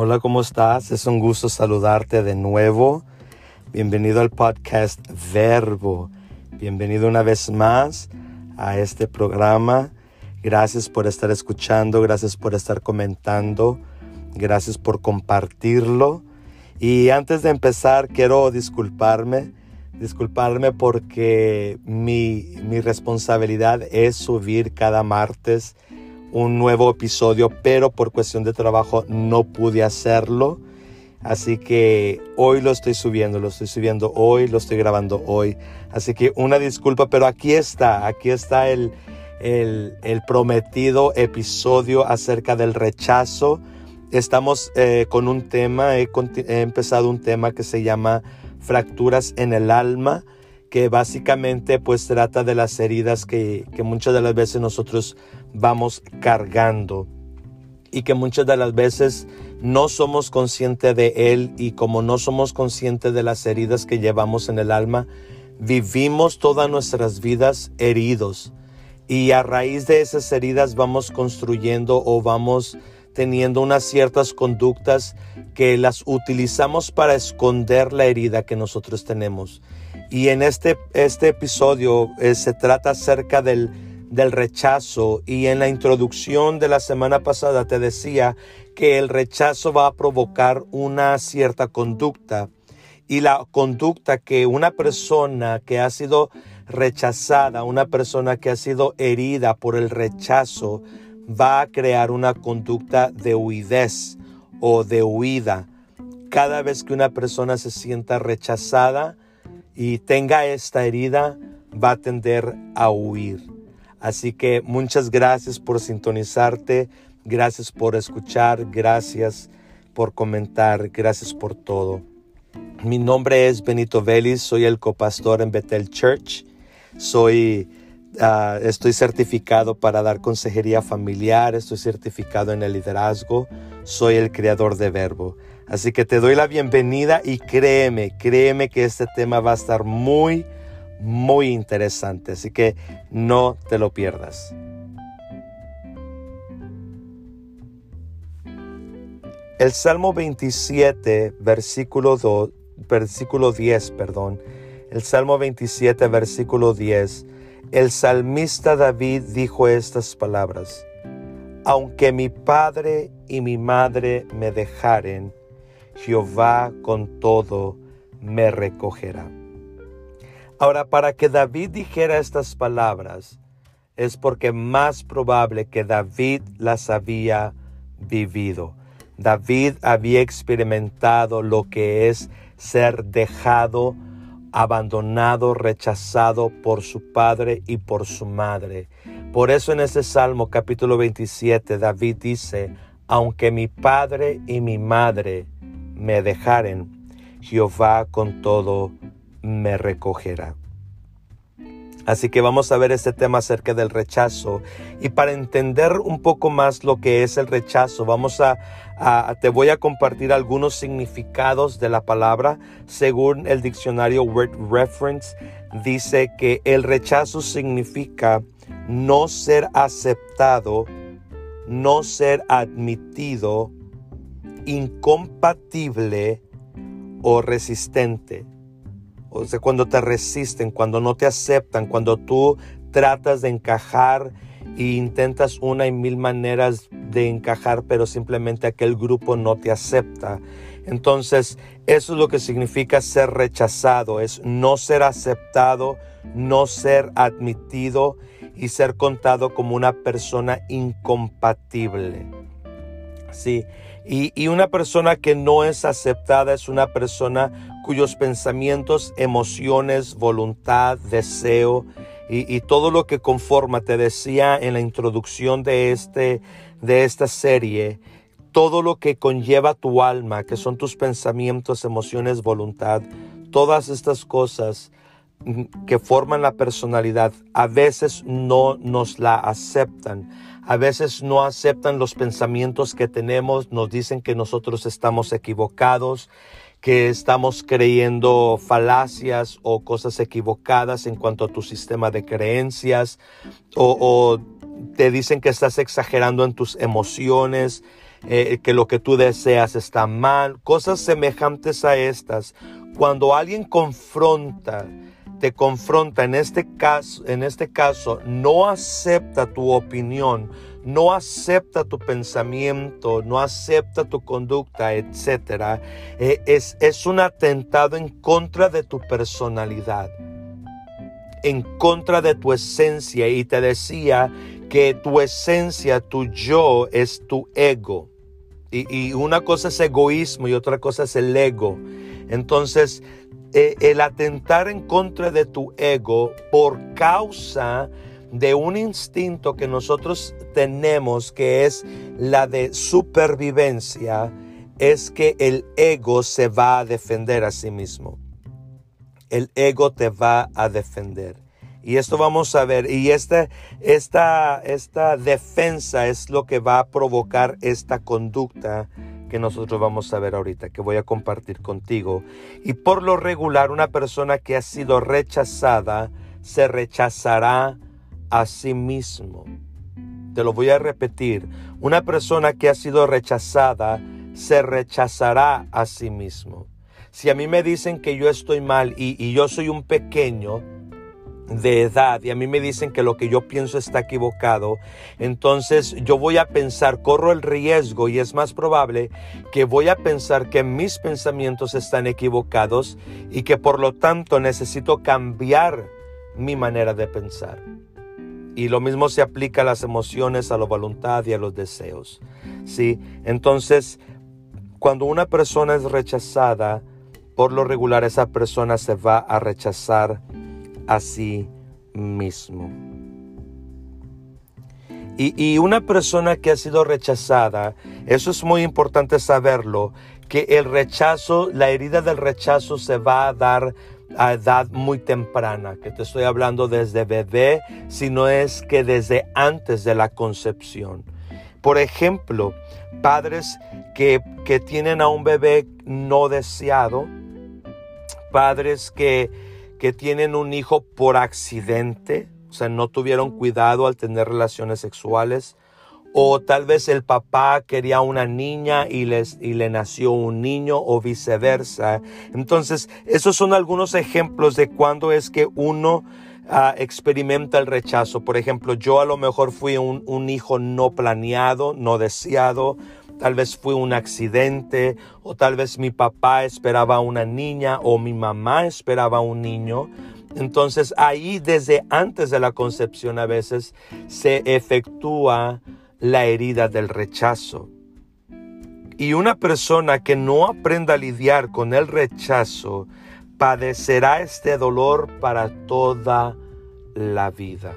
Hola, ¿cómo estás? Es un gusto saludarte de nuevo. Bienvenido al podcast Verbo. Bienvenido una vez más a este programa. Gracias por estar escuchando, gracias por estar comentando, gracias por compartirlo. Y antes de empezar, quiero disculparme, disculparme porque mi, mi responsabilidad es subir cada martes un nuevo episodio, pero por cuestión de trabajo no pude hacerlo. Así que hoy lo estoy subiendo, lo estoy subiendo hoy, lo estoy grabando hoy. Así que una disculpa, pero aquí está, aquí está el, el, prometido episodio acerca del rechazo. Estamos eh, con un tema, he, he empezado un tema que se llama fracturas en el alma que básicamente pues trata de las heridas que, que muchas de las veces nosotros vamos cargando y que muchas de las veces no somos conscientes de él y como no somos conscientes de las heridas que llevamos en el alma, vivimos todas nuestras vidas heridos y a raíz de esas heridas vamos construyendo o vamos teniendo unas ciertas conductas que las utilizamos para esconder la herida que nosotros tenemos. Y en este, este episodio eh, se trata acerca del, del rechazo y en la introducción de la semana pasada te decía que el rechazo va a provocar una cierta conducta y la conducta que una persona que ha sido rechazada, una persona que ha sido herida por el rechazo, va a crear una conducta de huidez o de huida. Cada vez que una persona se sienta rechazada, y tenga esta herida, va a tender a huir. Así que muchas gracias por sintonizarte, gracias por escuchar, gracias por comentar, gracias por todo. Mi nombre es Benito Vélez, soy el copastor en Bethel Church. Soy, ah, estoy certificado para dar consejería familiar, estoy certificado en el liderazgo, soy el creador de Verbo. Así que te doy la bienvenida y créeme, créeme que este tema va a estar muy, muy interesante. Así que no te lo pierdas. El Salmo 27, versículo, 2, versículo 10, perdón. El Salmo 27, versículo 10. El salmista David dijo estas palabras. Aunque mi padre y mi madre me dejaren, Jehová con todo me recogerá. Ahora, para que David dijera estas palabras, es porque más probable que David las había vivido. David había experimentado lo que es ser dejado, abandonado, rechazado por su padre y por su madre. Por eso en ese Salmo capítulo 27 David dice, aunque mi padre y mi madre me dejaren, Jehová con todo me recogerá. Así que vamos a ver este tema acerca del rechazo. Y para entender un poco más lo que es el rechazo, vamos a, te voy a compartir algunos significados de la palabra. Según el diccionario Word Reference, dice que el rechazo significa no ser aceptado, no ser admitido, incompatible o resistente. O sea, cuando te resisten, cuando no te aceptan, cuando tú tratas de encajar e intentas una y mil maneras de encajar, pero simplemente aquel grupo no te acepta. Entonces, eso es lo que significa ser rechazado, es no ser aceptado, no ser admitido y ser contado como una persona incompatible. Sí, y, una persona que no es aceptada es una persona cuyos pensamientos, emociones, voluntad, deseo y, todo lo que conforma, te decía en la introducción de, este, de esta serie, todo lo que conlleva tu alma, que son tus pensamientos, emociones, voluntad, todas estas cosas mm, que forman la personalidad, a veces no nos la aceptan a veces no aceptan los pensamientos que tenemos, nos dicen que nosotros estamos equivocados, que estamos creyendo falacias o cosas equivocadas en cuanto a tu sistema de creencias o, te dicen que estás exagerando en tus emociones, eh, que lo que tú deseas está mal, cosas semejantes a estas. Cuando alguien confronta, te confronta en este caso, en este caso, no acepta tu opinión, no acepta tu pensamiento, no acepta tu conducta, etc., eh, es, es un atentado en contra de tu personalidad, en contra de tu esencia. Y te decía que tu esencia, tu yo, es tu ego. Y, y una cosa es egoísmo y otra cosa es el ego. Entonces, eh, el atentar en contra de tu ego por causa de un instinto que nosotros tenemos que es la de supervivencia, es que el ego se va a defender a sí mismo. El ego te va a defender. Y esto vamos a ver. Y esta, esta, esta defensa es lo que va a provocar esta conducta que nosotros vamos a ver ahorita, que voy a compartir contigo. Y por lo regular, una persona que ha sido rechazada se rechazará a sí mismo. Te lo voy a repetir. Una persona que ha sido rechazada se rechazará a sí mismo. Si a mí me dicen que yo estoy mal y, y yo soy un pequeño, de edad y a mí me dicen que lo que yo pienso está equivocado, entonces yo voy a pensar, corro el riesgo y es más probable que voy a pensar que mis pensamientos están equivocados y que por lo tanto necesito cambiar mi manera de pensar. Y lo mismo se aplica a las emociones, a la voluntad y a los deseos. ¿Sí? Entonces, cuando una persona es rechazada, por lo regular esa persona se va a rechazar a sí mismo. Y, una persona que ha sido rechazada, eso es muy importante saberlo, que el rechazo, la herida del rechazo se va a dar a edad muy temprana, que te estoy hablando desde bebé, sino es que desde antes de la concepción. Por ejemplo, padres que, que tienen a un bebé no deseado, padres que, que tienen un hijo por accidente, o sea, no tuvieron cuidado al tener relaciones sexuales, o tal vez el papá quería una niña y, les, y le nació un niño o viceversa. Entonces, esos son algunos ejemplos de cuando es que uno ah, experimenta el rechazo. Por ejemplo, yo a lo mejor fui un, un hijo no planeado, no deseado, tal vez fue un accidente o tal vez mi papá esperaba una niña o mi mamá esperaba un niño. Entonces ahí desde antes de la concepción a veces se efectúa la herida del rechazo. Y una persona que no aprenda a lidiar con el rechazo padecerá este dolor para toda la vida.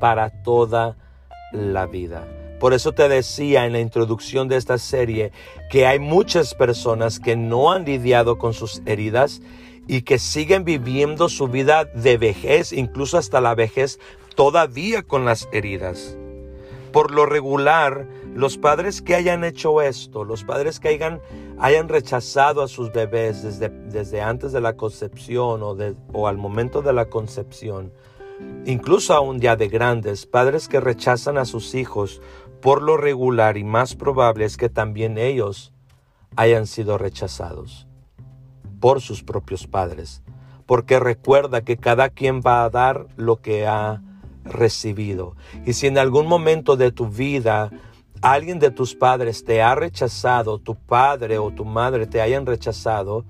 Para toda la vida. Por eso te decía en la introducción de esta serie que hay muchas personas que no han lidiado con sus heridas y que siguen viviendo su vida de vejez, incluso hasta la vejez, todavía con las heridas. Por lo regular, los padres que hayan hecho esto, los padres que hayan, rechazado a sus bebés desde, desde antes de la concepción o, o al momento de la concepción, incluso aún ya de grandes, padres que rechazan a sus hijos por lo regular y más probable es que también ellos hayan sido rechazados por sus propios padres, porque recuerda que cada quien va a dar lo que ha recibido. Y si en algún momento de tu vida alguien de tus padres te ha rechazado, tu padre o tu madre te hayan rechazado,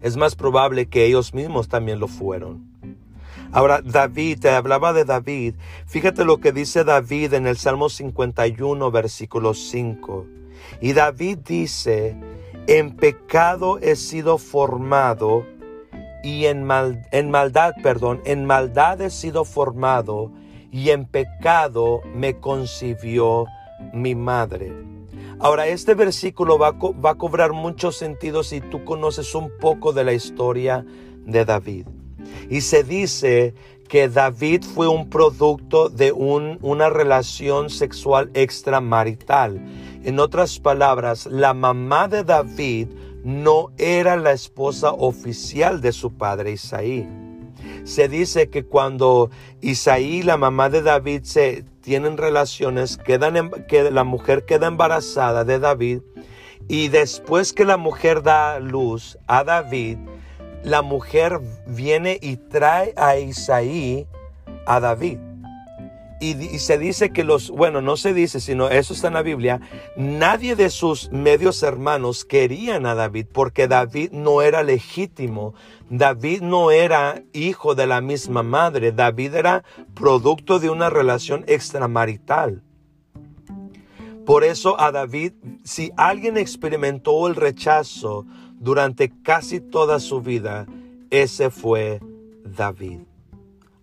es más probable que ellos mismos también lo fueron. Ahora, David, te hablaba de David. Fíjate lo que dice David en el Salmo 51, versículo 5. Y David dice, en pecado he sido formado y en, mal, en maldad, perdón, en maldad he sido formado y en pecado me concibió mi madre. Ahora, este versículo va va a cobrar mucho sentido si tú conoces un poco de la historia de David. Y se dice que David fue un producto de una relación sexual extramarital. En otras palabras, la mamá de David no era la esposa oficial de su padre Isaí. Se dice que cuando Isaí y la mamá de David se tienen relaciones, que la mujer queda embarazada de David y después que la mujer da luz a David, la mujer viene y trae a Isaí a David. Y, se dice que los, bueno, no se dice, sino eso está en la Biblia, nadie de sus medios hermanos querían a David porque David no era legítimo, David no era hijo de la misma madre, David era producto de una relación extramarital. Por eso a David, si alguien experimentó el rechazo durante casi toda su vida, ese fue David.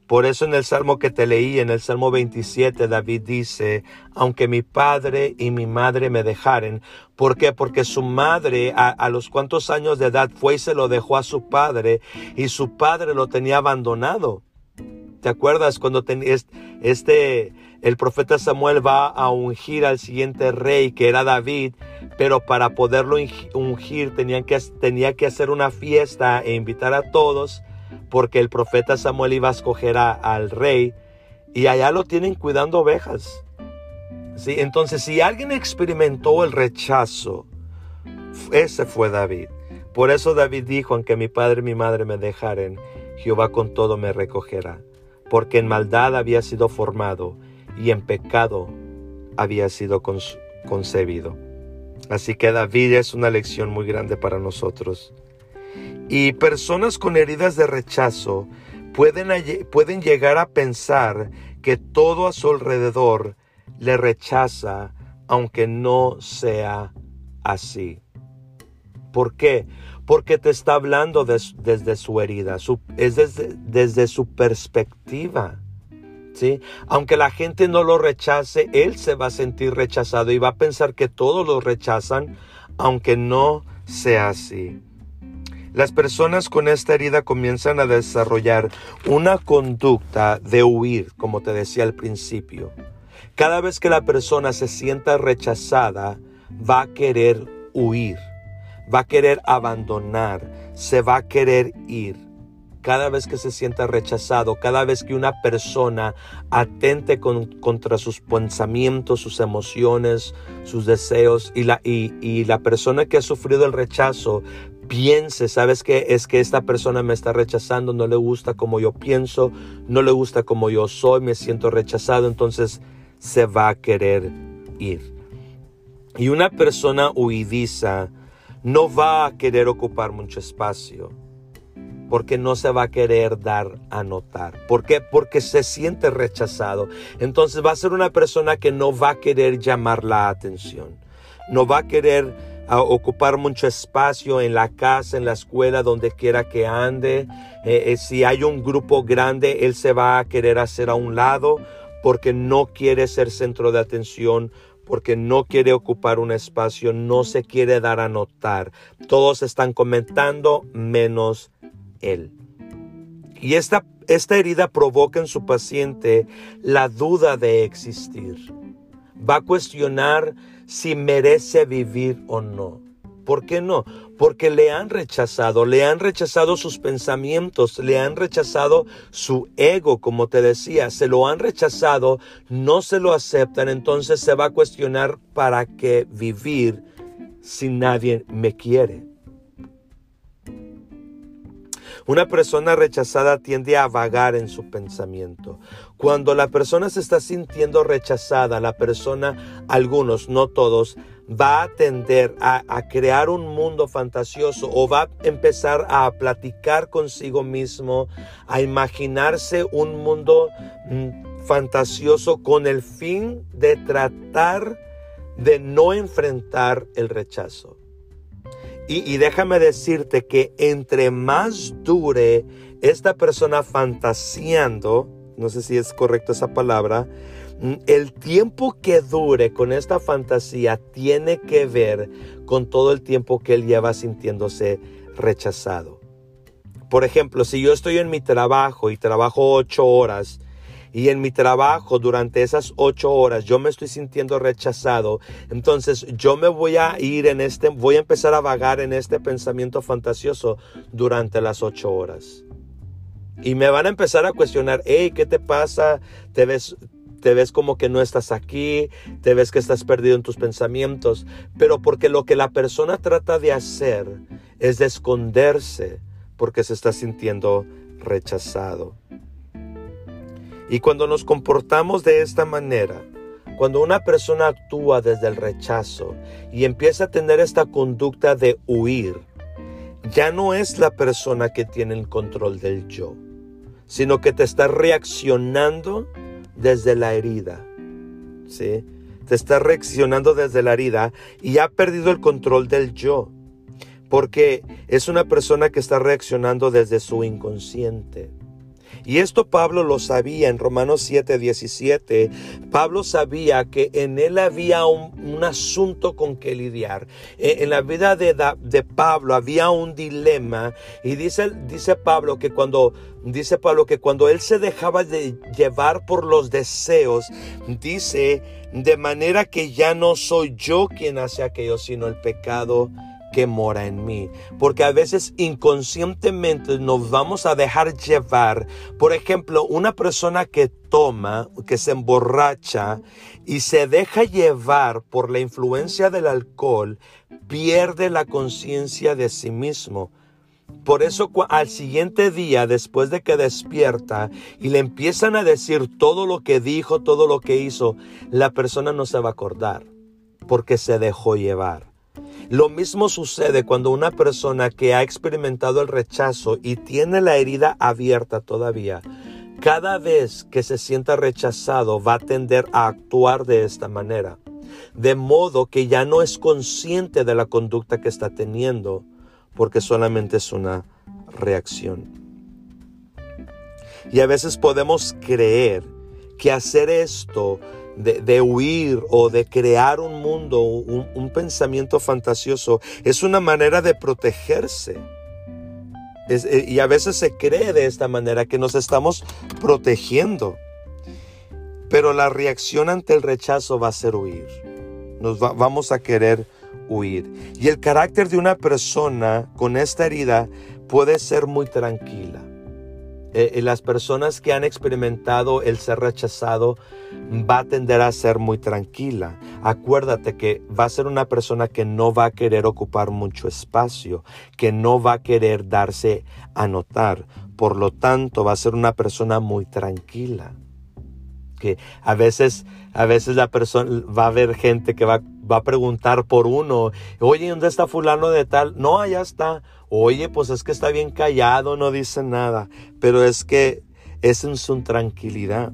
Por eso en el Salmo que te leí, en el Salmo 27, David dice, aunque mi padre y mi madre me dejaren. ¿Por qué? Porque su madre a, los cuantos años de edad fue y se lo dejó a su padre y su padre lo tenía abandonado. ¿Te acuerdas cuando este, el profeta Samuel va a ungir al siguiente rey que era David, pero para poderlo ungir tenían que, tenía que hacer una fiesta e invitar a todos porque el profeta Samuel iba a escoger al rey y allá lo tienen cuidando ovejas. ¿Sí? Entonces, si alguien experimentó el rechazo, ese fue David. Por eso David dijo, aunque mi padre y mi madre me dejaren, Jehová con todo me recogerá, porque en maldad había sido formado y en pecado había sido concebido. Así que David es una lección muy grande para nosotros. Y personas con heridas de rechazo pueden, pueden llegar a pensar que todo a su alrededor le rechaza, aunque no sea así. ¿Por qué? Porque te está hablando desde su herida, es desde, desde su perspectiva. Aunque la gente no lo rechace, él se va a sentir rechazado y va a pensar que todos lo rechazan, aunque no sea así. Las personas con esta herida comienzan a desarrollar una conducta de huir, como te decía al principio. Cada vez que la persona se sienta rechazada, va a querer huir, va a querer abandonar, se va a querer ir. Cada vez que se sienta rechazado, cada vez que una persona atente contra sus pensamientos, sus emociones, sus deseos, y la, y la persona que ha sufrido el rechazo piense, sabes que es que esta persona me está rechazando, no le gusta como yo pienso, no le gusta como yo soy, me siento rechazado, entonces se va a querer ir. Y una persona huidiza no va a querer ocupar mucho espacio porque no se va a querer dar a notar. ¿Por qué? Porque se siente rechazado. Entonces va a ser una persona que no va a querer llamar la atención. No va a querer a ocupar mucho espacio en la casa, en la escuela, donde quiera que ande. Eh, eh, si hay un grupo grande, él se va a querer hacer a un lado porque no quiere ser centro de atención, porque no quiere ocupar un espacio, no se quiere dar a notar. Todos están comentando menos él. Y esta, esta herida provoca en su paciente la duda de existir. Va a cuestionar si merece vivir o no. ¿Por qué no? Porque le han rechazado, le han rechazado sus pensamientos, le han rechazado su ego, como te decía, se lo han rechazado, no se lo aceptan, entonces se va a cuestionar para qué vivir si nadie me quiere. Una persona rechazada tiende a vagar en su pensamiento. Cuando la persona se está sintiendo rechazada, la persona, algunos, no todos, va a tender a, crear un mundo fantasioso o va a empezar a platicar consigo mismo, a imaginarse un mundo mm, fantasioso con el fin de tratar de no enfrentar el rechazo. Y, déjame decirte que entre más dure esta persona fantaseando, no sé si es correcta esa palabra, mm, el tiempo que dure con esta fantasía tiene que ver con todo el tiempo que él lleva sintiéndose rechazado. Por ejemplo, si yo estoy en mi trabajo y trabajo ocho horas y en mi trabajo durante esas ocho horas yo me estoy sintiendo rechazado, entonces yo me voy a ir en este, voy a empezar a vagar en este pensamiento fantasioso durante las ocho horas. Y me van a empezar a cuestionar, hey, ¿qué te pasa? ¿Te ves, te ves como que no estás aquí, te ves que estás perdido en tus pensamientos, pero porque lo que la persona trata de hacer es de esconderse porque se está sintiendo rechazado. Y cuando nos comportamos de esta manera, cuando una persona actúa desde el rechazo y empieza a tener esta conducta de huir, ya no es la persona que tiene el control del yo, sino que te está reaccionando desde la herida. ¿Sí? Te está reaccionando desde la herida y ha perdido el control del yo. Porque es una persona que está reaccionando desde su inconsciente. Y esto Pablo lo sabía en Romanos 7, 17. Pablo sabía que en él había un, asunto con que lidiar. E, en, la vida de, de, Pablo había un dilema. Y dice, dice Pablo que cuando dice Pablo que cuando él se dejaba de llevar por los deseos, dice de manera que ya no soy yo quien hace aquello, sino el pecado que mora en mí. Porque a veces inconscientemente nos vamos a dejar llevar. Por ejemplo, una persona que toma, que se emborracha y se deja llevar por la influencia del alcohol, pierde la conciencia de sí mismo. Por eso al siguiente día, después de que despierta y le empiezan a decir todo lo que dijo, todo lo que hizo, la persona no se va a acordar porque se dejó llevar. Lo mismo sucede cuando una persona que ha experimentado el rechazo y tiene la herida abierta todavía, cada vez que se sienta rechazado va a tender a actuar de esta manera, de modo que ya no es consciente de la conducta que está teniendo, porque solamente es una reacción. Y a veces podemos creer que hacer esto de, huir o de crear un mundo, un, pensamiento fantasioso, es una manera de protegerse. Eh, y a veces se cree de esta manera que nos estamos protegiendo. Pero la reacción ante el rechazo va a ser huir. Nos vamos a querer huir. Y el carácter de una persona con esta herida puede ser muy tranquila eh, las personas que han experimentado el ser rechazado va a tender a ser muy tranquila. Acuérdate que va a ser una persona que no va a querer ocupar mucho espacio, que no va a querer darse a notar. Por lo tanto, va a ser una persona muy tranquila. Que a veces, a veces la persona va a haber gente que va, va a preguntar por uno, oye, ¿dónde está fulano de tal? No, allá está oye, pues es que está bien callado, no dice nada, pero es que es en su tranquilidad.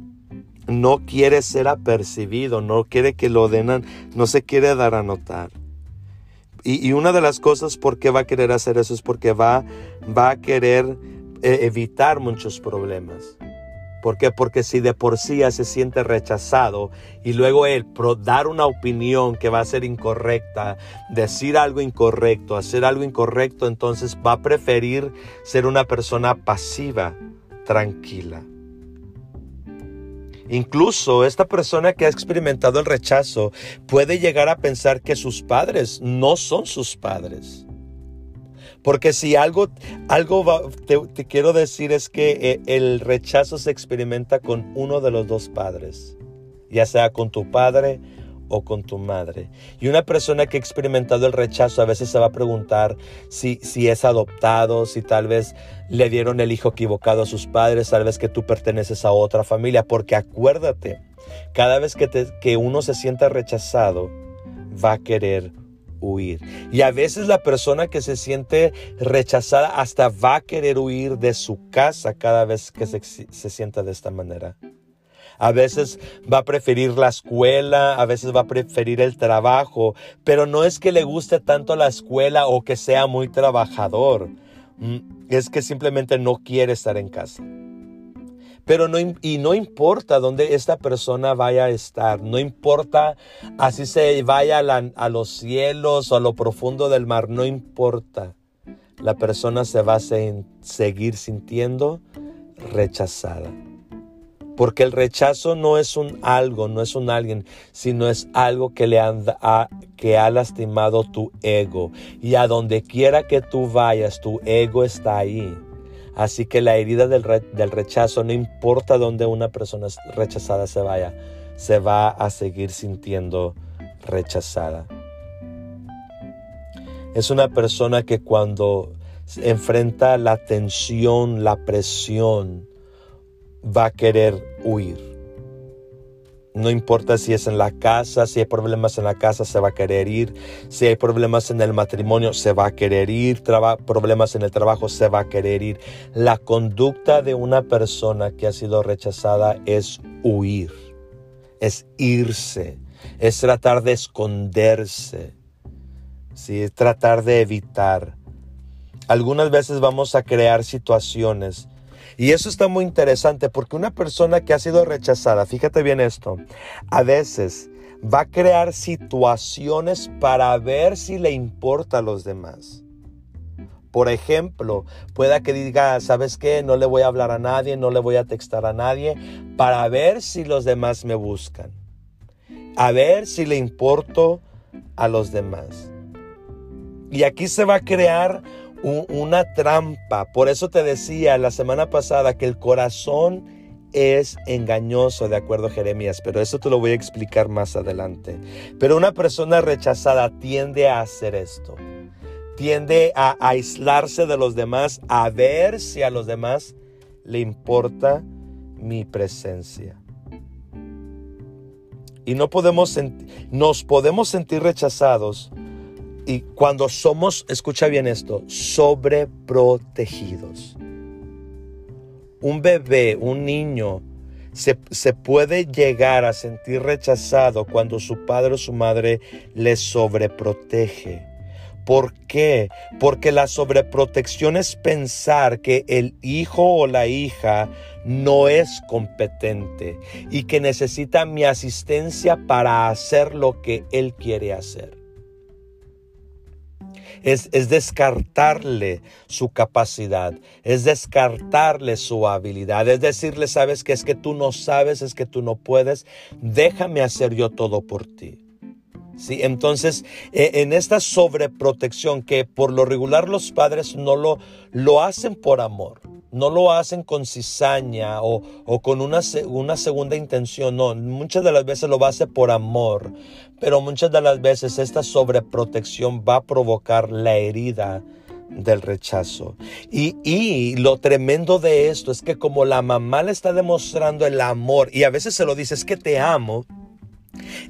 No quiere ser apercibido, no quiere que lo den, no se quiere dar a notar. Y, una de las cosas por qué va a querer hacer eso es porque va, va a querer eh, evitar muchos problemas. ¿Por qué? Porque si de por sí ya se siente rechazado y luego él dar una opinión que va a ser incorrecta, decir algo incorrecto, hacer algo incorrecto, entonces va a preferir ser una persona pasiva, tranquila. Incluso esta persona que ha experimentado el rechazo puede llegar a pensar que sus padres no son sus padres. Porque si algo, algo te, quiero decir es que eh, el rechazo se experimenta con uno de los dos padres, ya sea con tu padre o con tu madre. Y una persona que ha experimentado el rechazo a veces se va a preguntar si, si es adoptado, si tal vez le dieron el hijo equivocado a sus padres, tal vez que tú perteneces a otra familia, porque acuérdate, cada vez que, que uno se sienta rechazado, va a querer Y a veces la persona que se siente rechazada hasta va a querer huir de su casa cada vez que se, sienta de esta manera. A veces va a preferir la escuela, a veces va a preferir el trabajo, pero no es que le guste tanto la escuela o que sea muy trabajador, mm, es que simplemente no quiere estar en casa. Pero no, y no importa dónde esta persona vaya a estar, no importa así se vaya a, los cielos o a lo profundo del mar, no importa. La persona se va a seguir sintiendo rechazada. Porque el rechazo no es un algo, no es un alguien, sino es algo que, le que ha lastimado tu ego. Y a donde quiera que tú vayas, tu ego está ahí. Así que la herida del, del rechazo, no importa dónde una persona rechazada se vaya, se va a seguir sintiendo rechazada. Es una persona que cuando enfrenta la tensión, la presión, va a querer huir. No importa si es en la casa, si hay problemas en la casa, se va a querer ir. Si hay problemas en el matrimonio, se va a querer ir. problemas en el trabajo, se va a querer ir. La conducta de una persona que ha sido rechazada es huir, es irse, es tratar de esconderse, ¿sí? es tratar de evitar. Algunas veces vamos a crear situaciones y eso está muy interesante porque una persona que ha sido rechazada, fíjate bien esto, a veces va a crear situaciones para ver si le importa a los demás. Por ejemplo, pueda que diga, ¿sabes qué? No le voy a hablar a nadie, no le voy a textar a nadie, para ver si los demás me buscan. A ver si le importo a los demás. Y aquí se va a crear una trampa. Por eso te decía la semana pasada que el corazón es engañoso, de acuerdo a Jeremías, pero eso te lo voy a explicar más adelante. Pero una persona rechazada tiende a hacer esto. Tiende a aislarse de los demás, a ver si a los demás le importa mi presencia. Y no podemos nos podemos sentir rechazados y cuando somos, escucha bien esto, sobreprotegidos. Un bebé, un niño, se, se, puede llegar a sentir rechazado cuando su padre o su madre le sobreprotege. ¿Por qué? Porque la sobreprotección es pensar que el hijo o la hija no es competente y que necesita mi asistencia para hacer lo que él quiere hacer es, descartarle su capacidad, es descartarle su habilidad, es decirle, sabes que es que tú no sabes, es que tú no puedes, déjame hacer yo todo por ti. Sí, entonces, e, en esta sobreprotección que por lo regular los padres no lo, lo hacen por amor, no lo hacen con cizaña o, con una, una, segunda intención, no, muchas de las veces lo hace por amor, pero muchas de las veces esta sobreprotección va a provocar la herida del rechazo. Y, y, lo tremendo de esto es que como la mamá le está demostrando el amor y a veces se lo dice, es que te amo,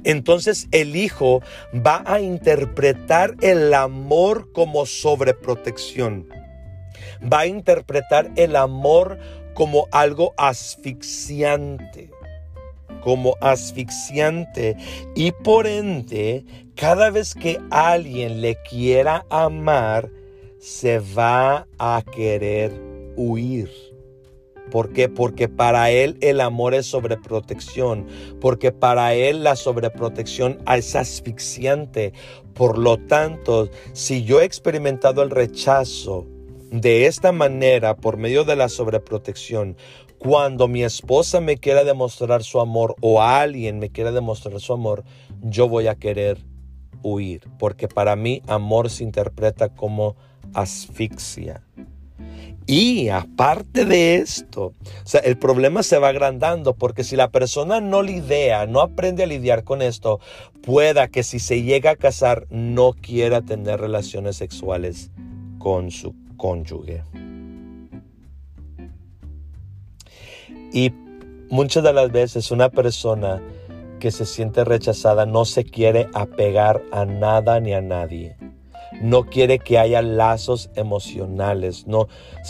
entonces el hijo va a interpretar el amor como sobreprotección va a interpretar el amor como algo asfixiante, como asfixiante. Y por ende, cada vez que alguien le quiera amar, se va a querer huir. ¿Por qué? Porque para él el amor es sobreprotección, porque para él la sobreprotección es asfixiante. Por lo tanto, si yo he experimentado el rechazo, de esta manera, por medio de la sobreprotección, cuando mi esposa me quiera demostrar su amor o alguien me quiera demostrar su amor, yo voy a querer huir, porque para mí amor se interpreta como asfixia. Y aparte de esto, o sea, el problema se va agrandando porque si la persona no lidia, no aprende a lidiar con esto, pueda que si se llega a casar no quiera tener relaciones sexuales con su cónyuge. Y muchas de las veces una persona que se siente rechazada no se quiere apegar a nada ni a nadie. No quiere que haya lazos emocionales, no,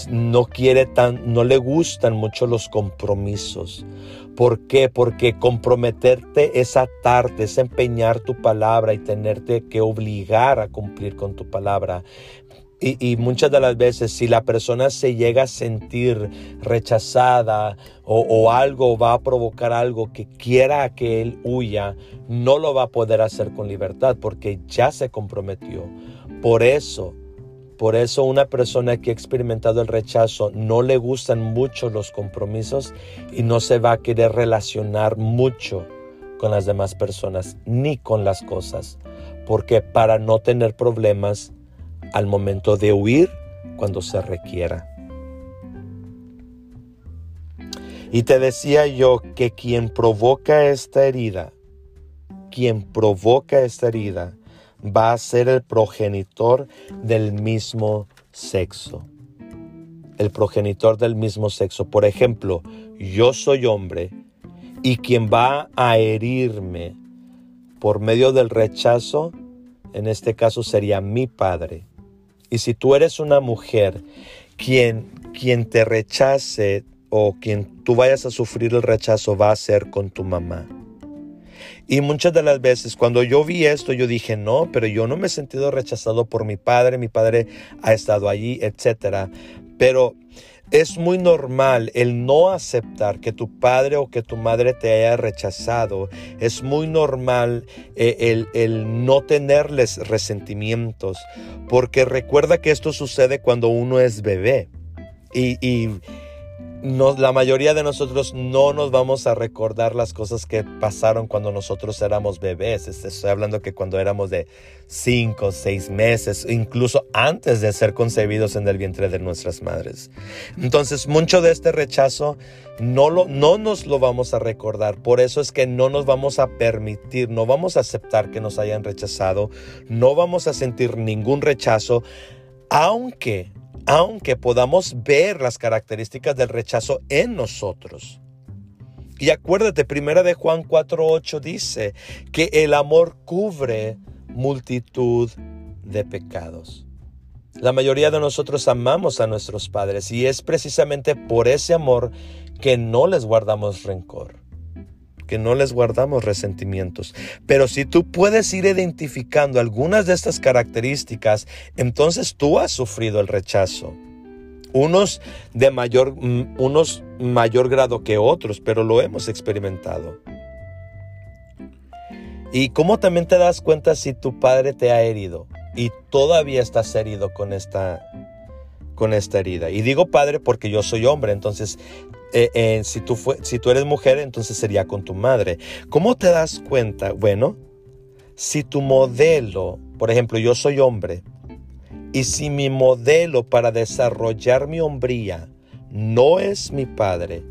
no quiere tan, no le gustan mucho los compromisos. ¿Por qué? Porque comprometerte es atarte, es empeñar tu palabra y tenerte que obligar a cumplir con tu palabra. Y, muchas de las veces si la persona se llega a sentir rechazada o, o, algo va a provocar algo que quiera que él huya, no lo va a poder hacer con libertad porque ya se comprometió. Por eso Por eso una persona que ha experimentado el rechazo no le gustan mucho los compromisos y no se va a querer relacionar mucho con las demás personas ni con las cosas. Porque para no tener problemas al momento de huir cuando se requiera. Y te decía yo que quien provoca esta herida, quien provoca esta herida, va a ser el progenitor del mismo sexo. El progenitor del mismo sexo. Por ejemplo, yo soy hombre y quien va a herirme por medio del rechazo, en este caso sería mi padre. Y si tú eres una mujer, quien, quien te rechace o quien tú vayas a sufrir el rechazo va a ser con tu mamá. Y muchas de las veces cuando yo vi esto, yo dije, no, pero yo no me he sentido rechazado por mi padre, mi padre ha estado allí, etc. Pero es muy normal el no aceptar que tu padre o que tu madre te haya rechazado. Es muy normal eh, el, no tenerles resentimientos. Porque recuerda que esto sucede cuando uno es bebé. Y, y la mayoría de nosotros no nos vamos a recordar las cosas que pasaron cuando nosotros éramos bebés. Estoy hablando que cuando éramos de 5, 6 meses, incluso antes de ser concebidos en el vientre de nuestras madres. Entonces, mucho de este rechazo no, lo, no nos lo vamos a recordar. Por eso es que no nos vamos a permitir, no vamos a aceptar que nos hayan rechazado, no vamos a sentir ningún rechazo, aunque aunque podamos ver las características del rechazo en nosotros. Y acuérdate, primera de Juan 4:8 dice que el amor cubre multitud de pecados. La mayoría de nosotros amamos a nuestros padres y es precisamente por ese amor que no les guardamos rencor que no les guardamos resentimientos. Pero si tú puedes ir identificando algunas de estas características, entonces tú has sufrido el rechazo. Unos de mayor, mm, unos mayor grado que otros, pero lo hemos experimentado. Y cómo también te das cuenta si tu padre te ha herido y todavía estás herido con esta, con esta herida. Y digo padre porque yo soy hombre, entonces eh, si, tú si tú eres mujer, entonces sería con tu madre. ¿Cómo te das cuenta? Bueno, si tu modelo, por ejemplo, yo soy hombre, y si mi modelo para desarrollar mi hombría no es mi padre,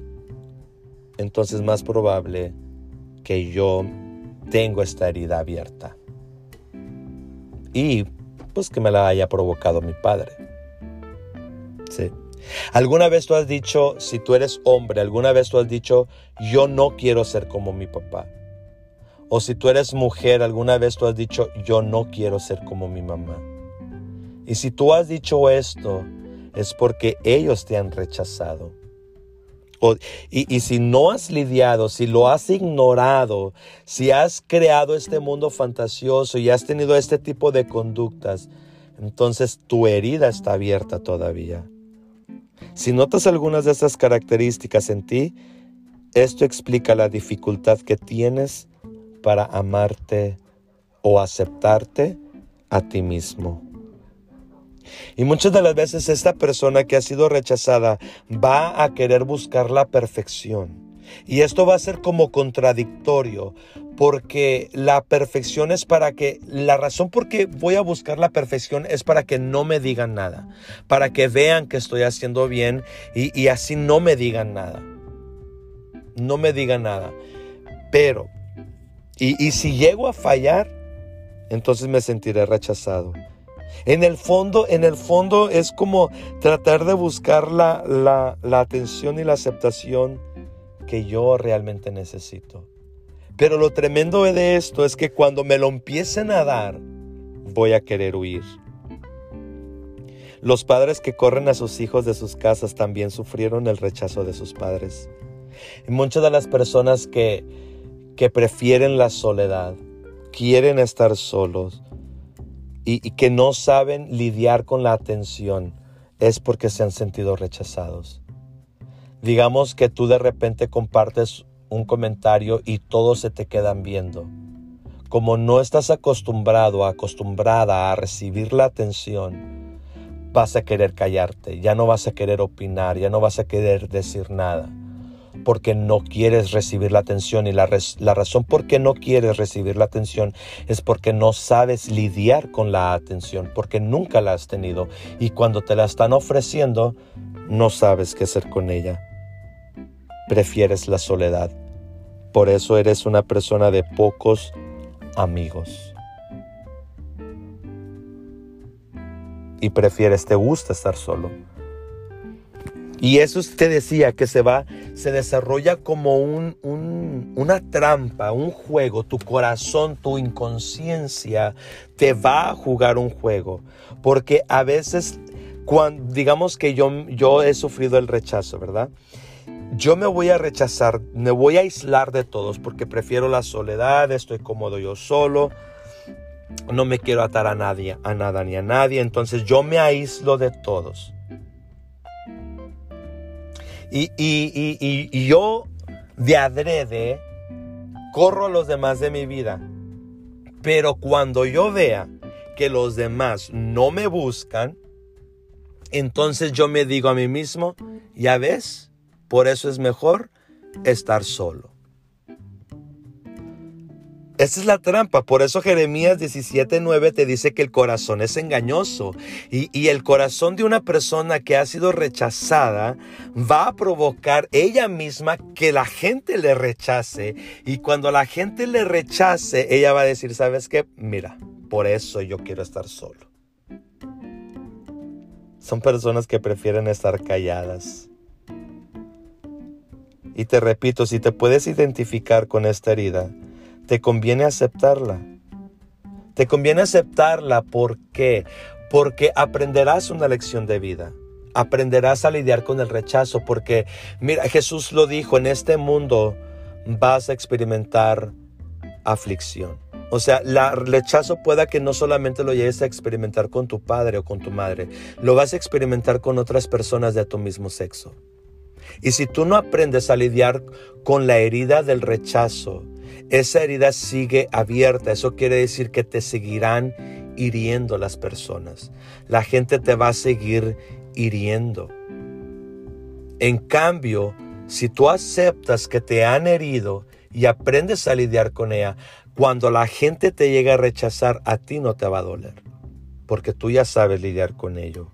entonces es más probable que yo tengo esta herida abierta. Y pues que me la haya provocado mi padre. Sí. ¿Alguna vez tú has dicho, si tú eres hombre, alguna vez tú has dicho, yo no quiero ser como mi papá? O si tú eres mujer, alguna vez tú has dicho, yo no quiero ser como mi mamá. Y si tú has dicho esto, es porque ellos te han rechazado. y, y, si no has lidiado, si lo has ignorado, si has creado este mundo fantasioso y has tenido este tipo de conductas, entonces tu herida está abierta todavía. Si notas algunas de estas características en ti, esto explica la dificultad que tienes para amarte o aceptarte a ti mismo. Y muchas de las veces esta persona que ha sido rechazada va a querer buscar la perfección. Y esto va a ser como contradictorio, porque la perfección es para que, la razón por qué voy a buscar la perfección es para que no me digan nada, para que vean que estoy haciendo bien y, así no me digan nada. No me digan nada. Pero, y, si llego a fallar, entonces me sentiré rechazado. En el fondo, en el fondo es como tratar de buscar la, la atención y la aceptación que yo realmente necesito. Pero lo tremendo de esto es que cuando me lo empiecen a dar, voy a querer huir. Los padres que corren a sus hijos de sus casas también sufrieron el rechazo de sus padres. Muchas de las personas que, que prefieren la soledad, quieren estar solos y, y que no saben lidiar con la atención, es porque se han sentido rechazados. Digamos que tú de repente compartes un comentario y todos se te quedan viendo. Como no estás acostumbrado, acostumbrada a recibir la atención, vas a querer callarte, ya no vas a querer opinar, ya no vas a querer decir nada, porque no quieres recibir la atención y la, la razón por qué no quieres recibir la atención es porque no sabes lidiar con la atención, porque nunca la has tenido y cuando te la están ofreciendo no sabes qué hacer con ella. Prefieres la soledad. Por eso eres una persona de pocos amigos. y prefieres, te gusta estar solo. Y eso te decía que se va, se desarrolla como un, una trampa, un juego. Tu corazón, tu inconsciencia te va a jugar un juego. Porque a veces, cuando, digamos que yo, yo he sufrido el rechazo, ¿verdad? Yo me voy a rechazar, me voy a aislar de todos porque prefiero la soledad, estoy cómodo yo solo no me quiero atar a nadie, a nada ni a nadie, entonces yo me aíslo de todos. Y, y, yo de adrede corro a los demás de mi vida. Pero cuando yo vea que los demás no me buscan, entonces yo me digo a mí mismo, ya ves, por eso es mejor estar solo. Esa es la trampa. Por eso Jeremías 17:9 te dice que el corazón es engañoso. Y, y, el corazón de una persona que ha sido rechazada va a provocar ella misma que la gente le rechace. Y cuando la gente le rechace, ella va a decir, ¿sabes qué? Mira, por eso yo quiero estar solo. Son personas que prefieren estar calladas. Y te repito, si te puedes identificar con esta herida, te conviene aceptarla. Te conviene aceptarla ¿por qué? Porque aprenderás una lección de vida. Aprenderás a lidiar con el rechazo porque, mira, Jesús lo dijo, en este mundo vas a experimentar aflicción. O sea, el rechazo pueda que no solamente lo llegues a experimentar con tu padre o con tu madre, lo vas a experimentar con otras personas de tu mismo sexo. Y si tú no aprendes a lidiar con la herida del rechazo, esa herida sigue abierta. Eso quiere decir que te seguirán hiriendo las personas. La gente te va a seguir hiriendo. En cambio, si tú aceptas que te han herido y aprendes a lidiar con ella, cuando la gente te llega a rechazar, a ti no te va a doler, porque tú ya sabes lidiar con ello.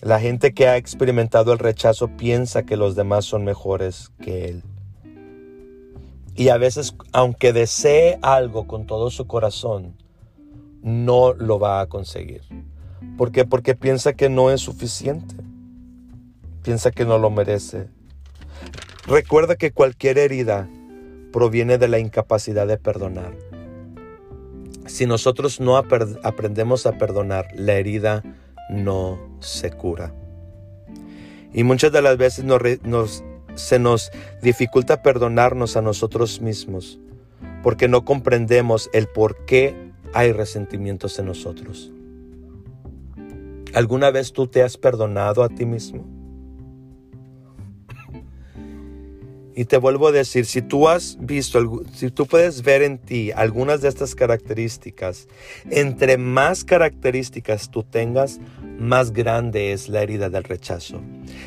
La gente que ha experimentado el rechazo piensa que los demás son mejores que él. Y a veces, aunque desee algo con todo su corazón, no lo va a conseguir. ¿Por qué? Porque piensa que no es suficiente. Piensa que no lo merece. Recuerda que cualquier herida proviene de la incapacidad de perdonar. Si nosotros no aprendemos a perdonar, la herida no se cura. Y muchas de las veces nos, se nos dificulta perdonarnos a nosotros mismos porque no comprendemos el por qué hay resentimientos en nosotros. ¿Alguna vez tú te has perdonado a ti mismo? Y te vuelvo a decir, si tú has visto, si tú puedes ver en ti algunas de estas características, entre más características tú tengas, más grande es la herida del rechazo.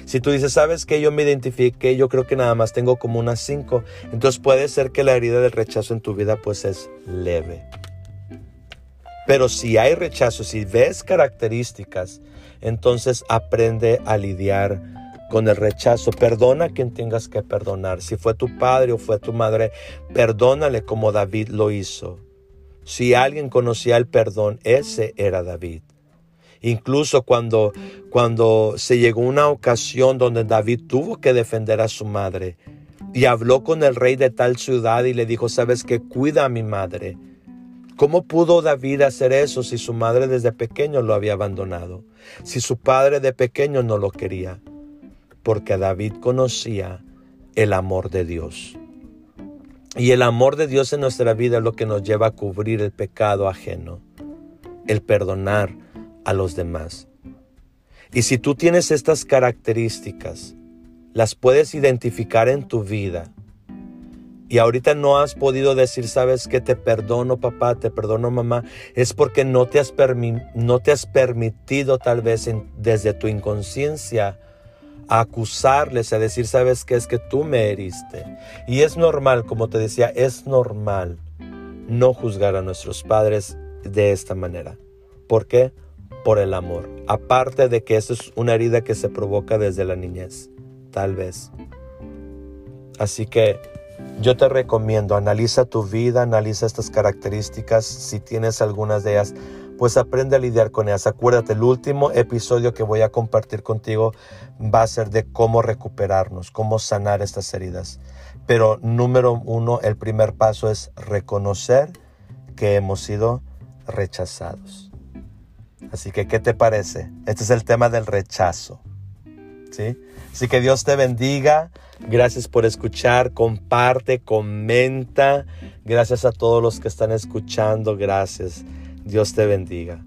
Si tú dices, sabes que yo me identifique, yo creo que nada más tengo como unas cinco, entonces puede ser que la herida del rechazo en tu vida pues es leve. Pero si hay rechazo, si ves características, entonces aprende a lidiar con el rechazo. Perdona a quien tengas que perdonar. Si fue tu padre o fue tu madre, perdónale como David lo hizo. Si alguien conocía el perdón, ese era David. Incluso cuando, cuando se llegó una ocasión donde David tuvo que defender a su madre y habló con el rey de tal ciudad y le dijo, sabes que cuida a mi madre. ¿Cómo pudo David hacer eso si su madre desde pequeño lo había abandonado? Si su padre de pequeño no lo quería porque David conocía el amor de Dios. Y el amor de Dios en nuestra vida es lo que nos lleva a cubrir el pecado ajeno, el perdonar a los demás. Y si tú tienes estas características, las puedes identificar en tu vida, y ahorita no has podido decir, sabes que te perdono papá, te perdono mamá, es porque no te has, no te has permitido tal vez desde tu inconsciencia acusarles, a decir, sabes que es que tú me heriste. Y es normal, como te decía, es normal no juzgar a nuestros padres de esta manera. ¿Por qué? Por el amor. Aparte de que eso es una herida que se provoca desde la niñez, tal vez. Así que yo te recomiendo, analiza tu vida, analiza estas características, si tienes algunas de ellas, pues aprende a lidiar con ellas. Acuérdate, el último episodio que voy a compartir contigo va a ser de cómo recuperarnos, cómo sanar estas heridas. Pero número uno, el primer paso es reconocer que hemos sido rechazados. Así que, ¿qué te parece? Este es el tema del rechazo. ¿Sí? Así que Dios te bendiga. Gracias por escuchar. Comparte, comenta. Gracias a todos los que están escuchando. Gracias. Dios te bendiga.